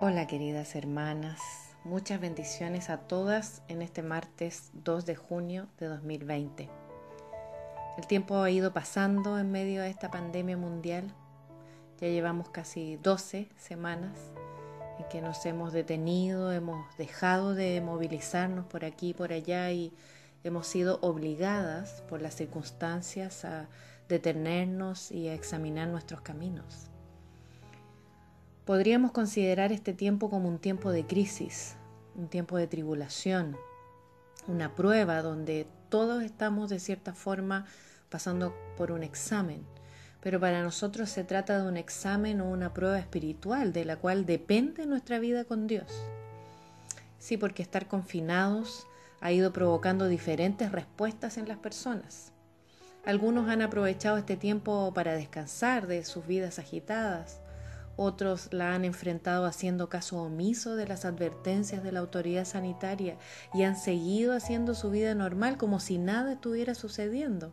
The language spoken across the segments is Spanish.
Hola queridas hermanas, muchas bendiciones a todas en este martes 2 de junio de 2020. El tiempo ha ido pasando en medio de esta pandemia mundial. Ya llevamos casi 12 semanas en que nos hemos detenido, hemos dejado de movilizarnos por aquí y por allá y hemos sido obligadas por las circunstancias a detenernos y a examinar nuestros caminos. Podríamos considerar este tiempo como un tiempo de crisis, un tiempo de tribulación, una prueba donde todos estamos de cierta forma pasando por un examen. Pero para nosotros se trata de un examen o una prueba espiritual de la cual depende nuestra vida con Dios. Sí, porque estar confinados ha ido provocando diferentes respuestas en las personas. Algunos han aprovechado este tiempo para descansar de sus vidas agitadas, otros la han enfrentado haciendo caso omiso de las advertencias de la autoridad sanitaria y han seguido haciendo su vida normal como si nada estuviera sucediendo.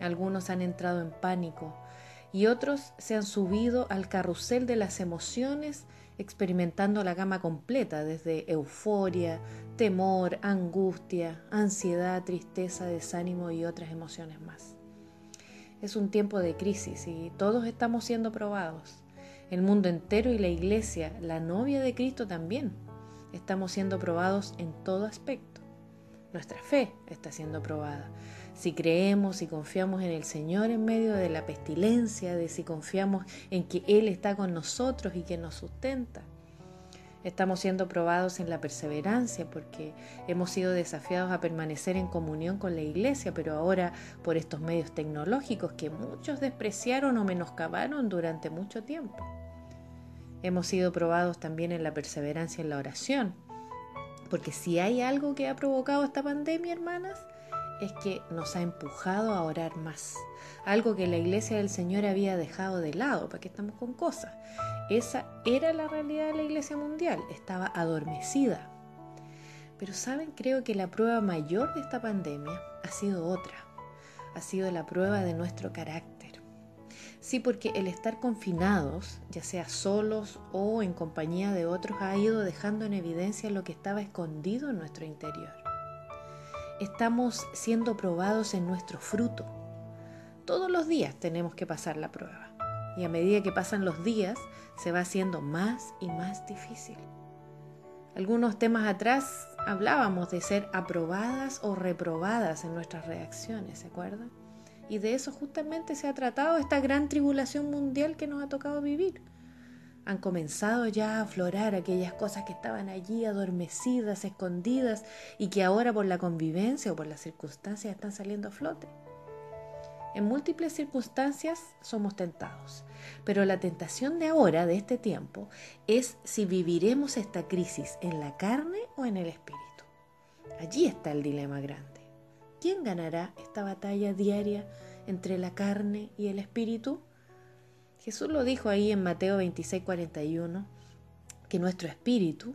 Algunos han entrado en pánico y otros se han subido al carrusel de las emociones experimentando la gama completa desde euforia, temor, angustia, ansiedad, tristeza, desánimo y otras emociones más. Es un tiempo de crisis y todos estamos siendo probados el mundo entero y la iglesia, la novia de Cristo también. Estamos siendo probados en todo aspecto. Nuestra fe está siendo probada. Si creemos y confiamos en el Señor en medio de la pestilencia, de si confiamos en que Él está con nosotros y que nos sustenta. Estamos siendo probados en la perseverancia porque hemos sido desafiados a permanecer en comunión con la iglesia, pero ahora por estos medios tecnológicos que muchos despreciaron o menoscabaron durante mucho tiempo. Hemos sido probados también en la perseverancia en la oración. Porque si hay algo que ha provocado esta pandemia, hermanas, es que nos ha empujado a orar más. Algo que la iglesia del Señor había dejado de lado, para que estamos con cosas. Esa era la realidad de la iglesia mundial, estaba adormecida. Pero saben, creo que la prueba mayor de esta pandemia ha sido otra. Ha sido la prueba de nuestro carácter Sí, porque el estar confinados, ya sea solos o en compañía de otros, ha ido dejando en evidencia lo que estaba escondido en nuestro interior. Estamos siendo probados en nuestro fruto. Todos los días tenemos que pasar la prueba. Y a medida que pasan los días, se va haciendo más y más difícil. Algunos temas atrás hablábamos de ser aprobadas o reprobadas en nuestras reacciones, ¿se acuerdan? Y de eso justamente se ha tratado esta gran tribulación mundial que nos ha tocado vivir. Han comenzado ya a aflorar aquellas cosas que estaban allí adormecidas, escondidas y que ahora por la convivencia o por las circunstancias están saliendo a flote. En múltiples circunstancias somos tentados, pero la tentación de ahora, de este tiempo, es si viviremos esta crisis en la carne o en el espíritu. Allí está el dilema grande. ¿Quién ganará esta batalla diaria entre la carne y el espíritu? Jesús lo dijo ahí en Mateo 26, 41, que nuestro espíritu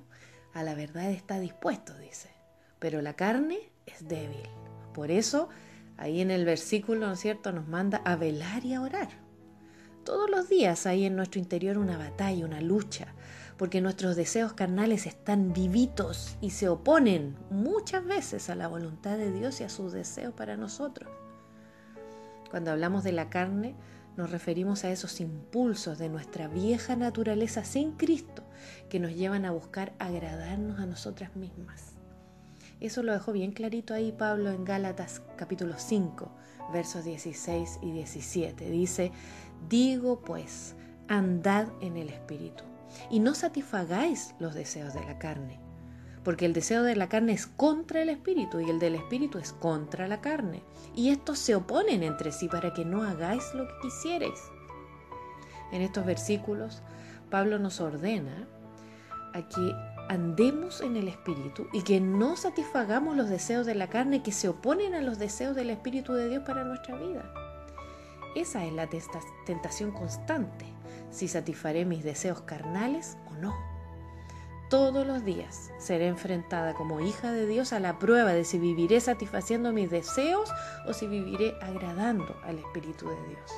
a la verdad está dispuesto, dice, pero la carne es débil. Por eso, ahí en el versículo, ¿no es cierto?, nos manda a velar y a orar. Todos los días hay en nuestro interior una batalla, una lucha, porque nuestros deseos carnales están vivitos y se oponen muchas veces a la voluntad de Dios y a sus deseos para nosotros. Cuando hablamos de la carne, nos referimos a esos impulsos de nuestra vieja naturaleza sin Cristo que nos llevan a buscar agradarnos a nosotras mismas. Eso lo dejó bien clarito ahí Pablo en Gálatas capítulo 5, versos 16 y 17. Dice, digo pues, andad en el Espíritu y no satisfagáis los deseos de la carne, porque el deseo de la carne es contra el espíritu y el del espíritu es contra la carne, y estos se oponen entre sí para que no hagáis lo que quisierais. En estos versículos, Pablo nos ordena a que andemos en el espíritu y que no satisfagamos los deseos de la carne que se oponen a los deseos del espíritu de Dios para nuestra vida. Esa es la tentación constante si satisfaré mis deseos carnales o no. Todos los días seré enfrentada como hija de Dios a la prueba de si viviré satisfaciendo mis deseos o si viviré agradando al Espíritu de Dios.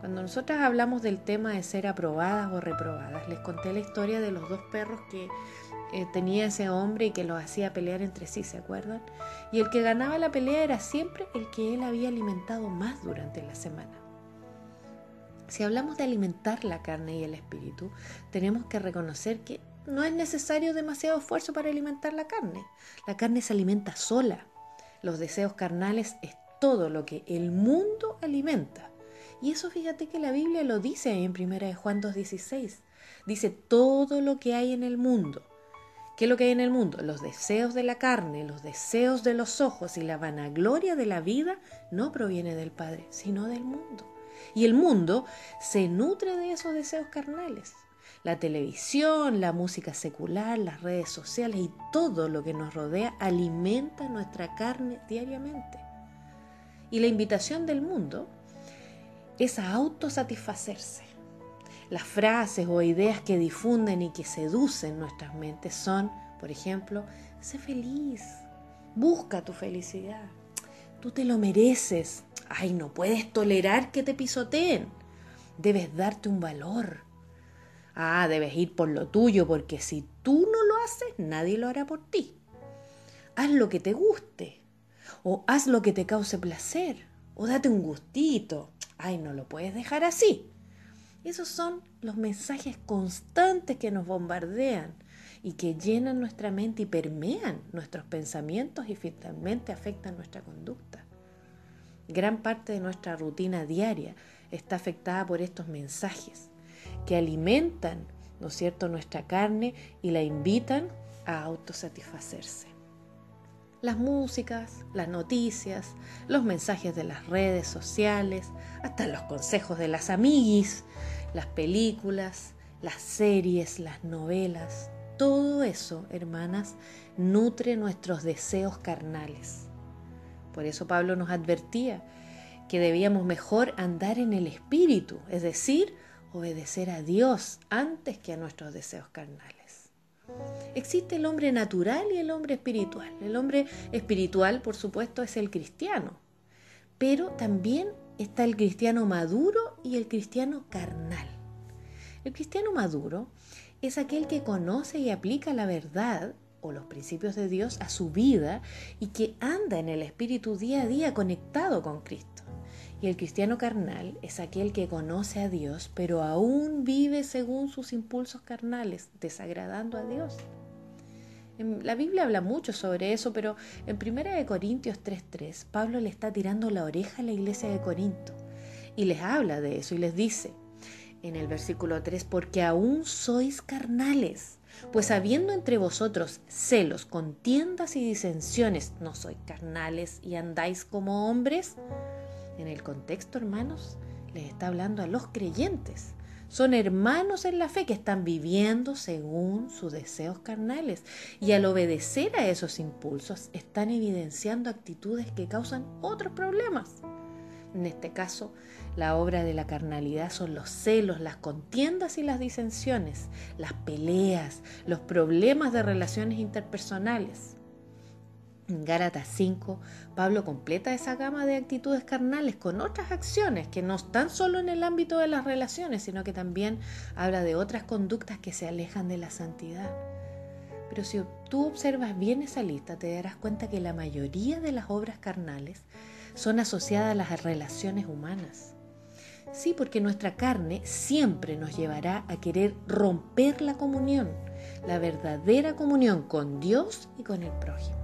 Cuando nosotras hablamos del tema de ser aprobadas o reprobadas, les conté la historia de los dos perros que eh, tenía ese hombre y que los hacía pelear entre sí, ¿se acuerdan? Y el que ganaba la pelea era siempre el que él había alimentado más durante la semana. Si hablamos de alimentar la carne y el espíritu, tenemos que reconocer que no es necesario demasiado esfuerzo para alimentar la carne. La carne se alimenta sola. Los deseos carnales es todo lo que el mundo alimenta. Y eso fíjate que la Biblia lo dice en 1 Juan 2.16. Dice todo lo que hay en el mundo. ¿Qué es lo que hay en el mundo? Los deseos de la carne, los deseos de los ojos y la vanagloria de la vida no proviene del Padre, sino del mundo. Y el mundo se nutre de esos deseos carnales. La televisión, la música secular, las redes sociales y todo lo que nos rodea alimenta nuestra carne diariamente. Y la invitación del mundo es a autosatisfacerse. Las frases o ideas que difunden y que seducen nuestras mentes son, por ejemplo, sé feliz, busca tu felicidad, tú te lo mereces, ay, no puedes tolerar que te pisoteen, debes darte un valor, Ah, debes ir por lo tuyo, porque si tú no lo haces, nadie lo hará por ti. Haz lo que te guste, o haz lo que te cause placer, o date un gustito. Ay, no lo puedes dejar así. Esos son los mensajes constantes que nos bombardean y que llenan nuestra mente y permean nuestros pensamientos y finalmente afectan nuestra conducta. Gran parte de nuestra rutina diaria está afectada por estos mensajes que alimentan, ¿no cierto?, nuestra carne y la invitan a autosatisfacerse. Las músicas, las noticias, los mensajes de las redes sociales, hasta los consejos de las amiguis, las películas, las series, las novelas, todo eso, hermanas, nutre nuestros deseos carnales. Por eso Pablo nos advertía que debíamos mejor andar en el espíritu, es decir, obedecer a Dios antes que a nuestros deseos carnales. Existe el hombre natural y el hombre espiritual. El hombre espiritual, por supuesto, es el cristiano, pero también está el cristiano maduro y el cristiano carnal. El cristiano maduro es aquel que conoce y aplica la verdad o los principios de Dios a su vida y que anda en el espíritu día a día conectado con Cristo. Y el cristiano carnal es aquel que conoce a Dios, pero aún vive según sus impulsos carnales, desagradando a Dios. La Biblia habla mucho sobre eso, pero en 1 Corintios 3:3 Pablo le está tirando la oreja a la iglesia de Corinto y les habla de eso y les dice en el versículo 3, porque aún sois carnales, pues habiendo entre vosotros celos, contiendas y disensiones, ¿no sois carnales y andáis como hombres? En el contexto, hermanos, les está hablando a los creyentes. Son hermanos en la fe que están viviendo según sus deseos carnales y al obedecer a esos impulsos están evidenciando actitudes que causan otros problemas. En este caso, la obra de la carnalidad son los celos, las contiendas y las disensiones, las peleas, los problemas de relaciones interpersonales. En Gálatas 5, Pablo completa esa gama de actitudes carnales con otras acciones que no están solo en el ámbito de las relaciones, sino que también habla de otras conductas que se alejan de la santidad. Pero si tú observas bien esa lista, te darás cuenta que la mayoría de las obras carnales son asociadas a las relaciones humanas. Sí, porque nuestra carne siempre nos llevará a querer romper la comunión, la verdadera comunión con Dios y con el prójimo.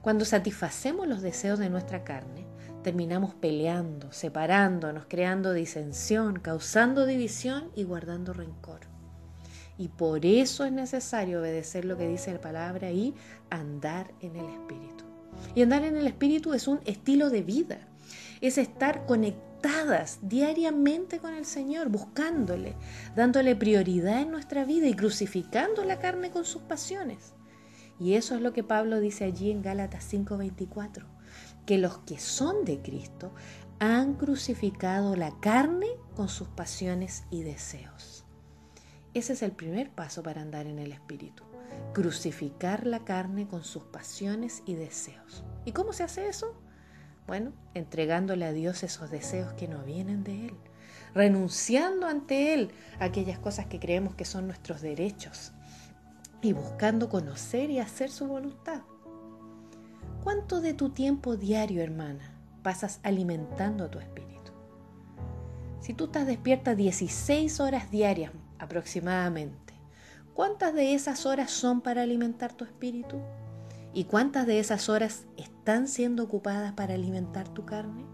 Cuando satisfacemos los deseos de nuestra carne, terminamos peleando, separándonos, creando disensión, causando división y guardando rencor. Y por eso es necesario obedecer lo que dice la palabra y andar en el Espíritu. Y andar en el Espíritu es un estilo de vida, es estar conectadas diariamente con el Señor, buscándole, dándole prioridad en nuestra vida y crucificando la carne con sus pasiones. Y eso es lo que Pablo dice allí en Gálatas 5:24, que los que son de Cristo han crucificado la carne con sus pasiones y deseos. Ese es el primer paso para andar en el Espíritu, crucificar la carne con sus pasiones y deseos. ¿Y cómo se hace eso? Bueno, entregándole a Dios esos deseos que no vienen de Él, renunciando ante Él a aquellas cosas que creemos que son nuestros derechos y buscando conocer y hacer su voluntad. ¿Cuánto de tu tiempo diario, hermana, pasas alimentando a tu espíritu? Si tú estás despierta 16 horas diarias aproximadamente, ¿cuántas de esas horas son para alimentar tu espíritu? ¿Y cuántas de esas horas están siendo ocupadas para alimentar tu carne?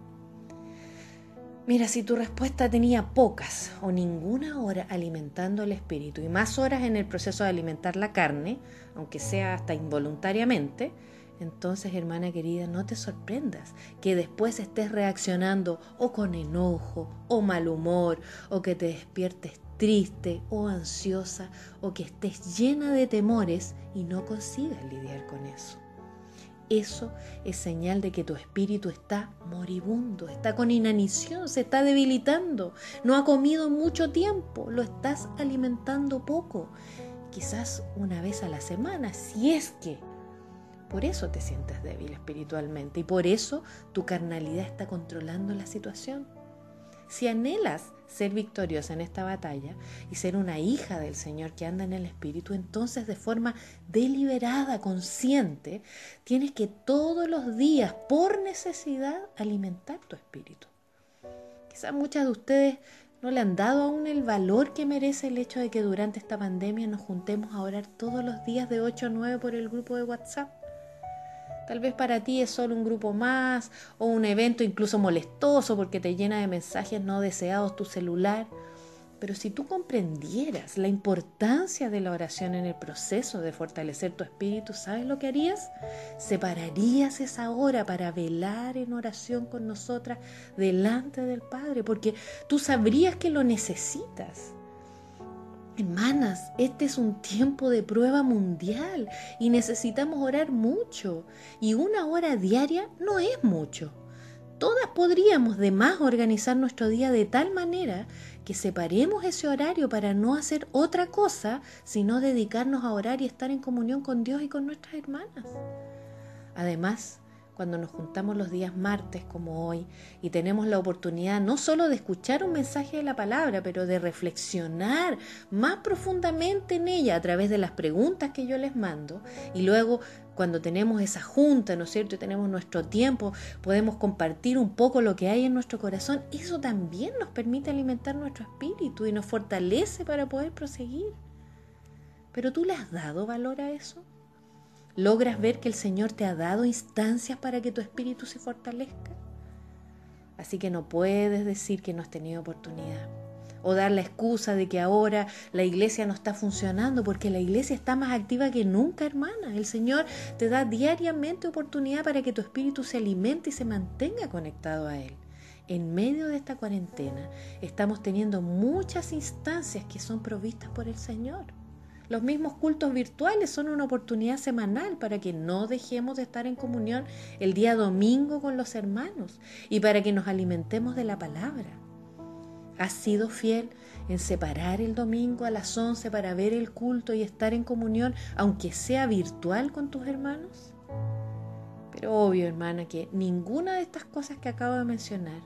Mira, si tu respuesta tenía pocas o ninguna hora alimentando el espíritu y más horas en el proceso de alimentar la carne, aunque sea hasta involuntariamente, entonces, hermana querida, no te sorprendas que después estés reaccionando o con enojo o mal humor o que te despiertes triste o ansiosa o que estés llena de temores y no consigas lidiar con eso. Eso es señal de que tu espíritu está moribundo, está con inanición, se está debilitando, no ha comido mucho tiempo, lo estás alimentando poco, quizás una vez a la semana, si es que por eso te sientes débil espiritualmente y por eso tu carnalidad está controlando la situación. Si anhelas ser victoriosa en esta batalla y ser una hija del Señor que anda en el Espíritu, entonces de forma deliberada, consciente, tienes que todos los días, por necesidad, alimentar tu espíritu. Quizás muchas de ustedes no le han dado aún el valor que merece el hecho de que durante esta pandemia nos juntemos a orar todos los días de 8 a 9 por el grupo de WhatsApp. Tal vez para ti es solo un grupo más o un evento incluso molestoso porque te llena de mensajes no deseados tu celular. Pero si tú comprendieras la importancia de la oración en el proceso de fortalecer tu espíritu, ¿sabes lo que harías? Separarías esa hora para velar en oración con nosotras delante del Padre, porque tú sabrías que lo necesitas. Hermanas, este es un tiempo de prueba mundial y necesitamos orar mucho. Y una hora diaria no es mucho. Todas podríamos de más organizar nuestro día de tal manera que separemos ese horario para no hacer otra cosa, sino dedicarnos a orar y estar en comunión con Dios y con nuestras hermanas. Además, cuando nos juntamos los días martes como hoy y tenemos la oportunidad no solo de escuchar un mensaje de la palabra, pero de reflexionar más profundamente en ella a través de las preguntas que yo les mando y luego cuando tenemos esa junta, ¿no es cierto? Y tenemos nuestro tiempo, podemos compartir un poco lo que hay en nuestro corazón. Eso también nos permite alimentar nuestro espíritu y nos fortalece para poder proseguir. Pero tú le has dado valor a eso? ¿Logras ver que el Señor te ha dado instancias para que tu espíritu se fortalezca? Así que no puedes decir que no has tenido oportunidad o dar la excusa de que ahora la iglesia no está funcionando porque la iglesia está más activa que nunca, hermana. El Señor te da diariamente oportunidad para que tu espíritu se alimente y se mantenga conectado a Él. En medio de esta cuarentena estamos teniendo muchas instancias que son provistas por el Señor. Los mismos cultos virtuales son una oportunidad semanal para que no dejemos de estar en comunión el día domingo con los hermanos y para que nos alimentemos de la palabra. ¿Has sido fiel en separar el domingo a las 11 para ver el culto y estar en comunión, aunque sea virtual con tus hermanos? Pero obvio, hermana, que ninguna de estas cosas que acabo de mencionar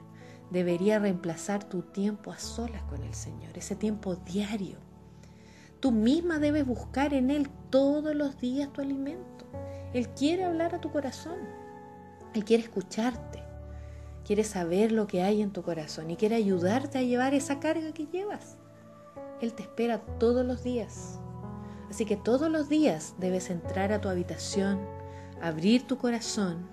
debería reemplazar tu tiempo a solas con el Señor, ese tiempo diario Tú misma debes buscar en Él todos los días tu alimento. Él quiere hablar a tu corazón. Él quiere escucharte. Quiere saber lo que hay en tu corazón y quiere ayudarte a llevar esa carga que llevas. Él te espera todos los días. Así que todos los días debes entrar a tu habitación, abrir tu corazón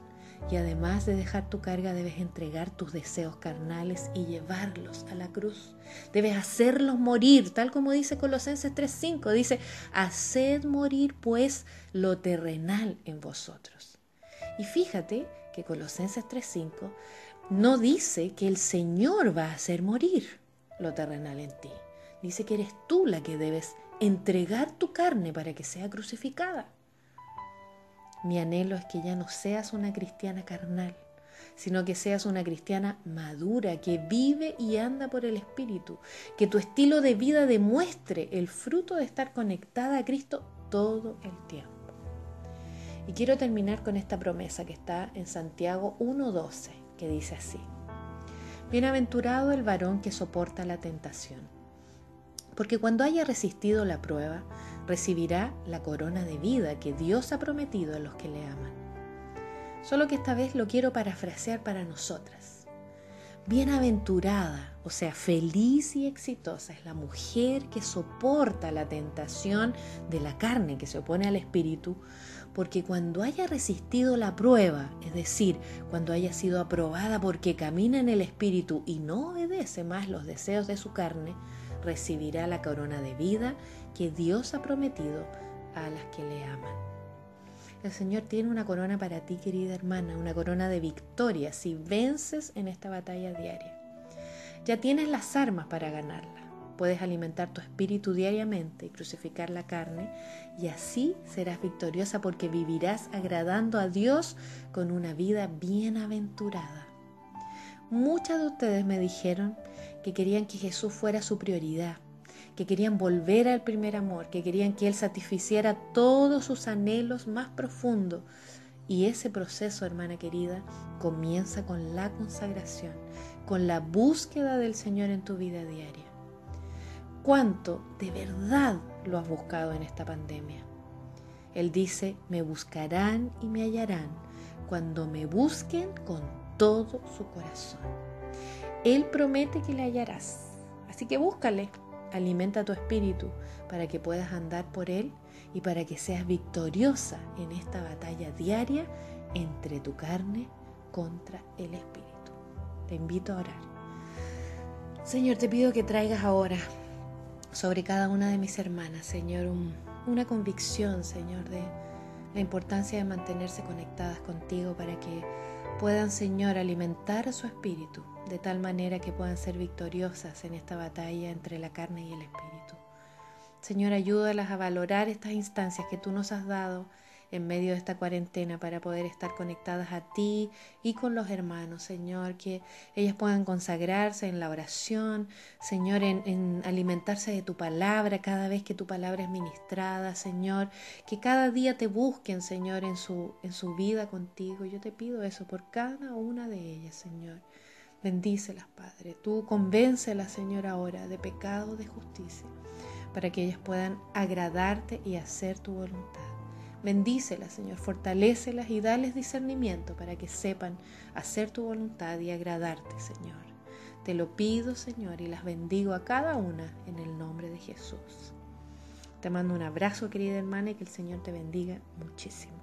y además de dejar tu carga, debes entregar tus deseos carnales y llevarlos a la cruz. Debes hacerlos morir, tal como dice Colosenses 3:5. Dice, haced morir pues lo terrenal en vosotros. Y fíjate que Colosenses 3:5 no dice que el Señor va a hacer morir lo terrenal en ti. Dice que eres tú la que debes entregar tu carne para que sea crucificada. Mi anhelo es que ya no seas una cristiana carnal, sino que seas una cristiana madura, que vive y anda por el Espíritu, que tu estilo de vida demuestre el fruto de estar conectada a Cristo todo el tiempo. Y quiero terminar con esta promesa que está en Santiago 1.12, que dice así. Bienaventurado el varón que soporta la tentación, porque cuando haya resistido la prueba, recibirá la corona de vida que Dios ha prometido a los que le aman. Solo que esta vez lo quiero parafrasear para nosotras. Bienaventurada, o sea, feliz y exitosa es la mujer que soporta la tentación de la carne que se opone al espíritu, porque cuando haya resistido la prueba, es decir, cuando haya sido aprobada porque camina en el Espíritu y no obedece más los deseos de su carne, recibirá la corona de vida que Dios ha prometido a las que le aman. El Señor tiene una corona para ti, querida hermana, una corona de victoria si vences en esta batalla diaria. Ya tienes las armas para ganarla puedes alimentar tu espíritu diariamente y crucificar la carne, y así serás victoriosa porque vivirás agradando a Dios con una vida bienaventurada. Muchas de ustedes me dijeron que querían que Jesús fuera su prioridad, que querían volver al primer amor, que querían que Él satisficiera todos sus anhelos más profundos. Y ese proceso, hermana querida, comienza con la consagración, con la búsqueda del Señor en tu vida diaria cuánto de verdad lo has buscado en esta pandemia. Él dice, me buscarán y me hallarán cuando me busquen con todo su corazón. Él promete que le hallarás. Así que búscale, alimenta tu espíritu para que puedas andar por él y para que seas victoriosa en esta batalla diaria entre tu carne contra el espíritu. Te invito a orar. Señor, te pido que traigas ahora sobre cada una de mis hermanas, Señor, una convicción, Señor, de la importancia de mantenerse conectadas contigo para que puedan, Señor, alimentar su espíritu de tal manera que puedan ser victoriosas en esta batalla entre la carne y el espíritu. Señor, ayúdalas a valorar estas instancias que tú nos has dado en medio de esta cuarentena para poder estar conectadas a ti y con los hermanos, Señor, que ellas puedan consagrarse en la oración, Señor, en, alimentarse de tu palabra cada vez que tu palabra es ministrada, Señor, que cada día te busquen, Señor, en su, en su vida contigo. Yo te pido eso por cada una de ellas, Señor. Bendícelas, Padre. Tú convéncelas, Señor, ahora de pecado, de justicia, para que ellas puedan agradarte y hacer tu voluntad. Bendícelas, Señor, fortalécelas y dales discernimiento para que sepan hacer tu voluntad y agradarte, Señor. Te lo pido, Señor, y las bendigo a cada una en el nombre de Jesús. Te mando un abrazo, querida hermana, y que el Señor te bendiga muchísimo.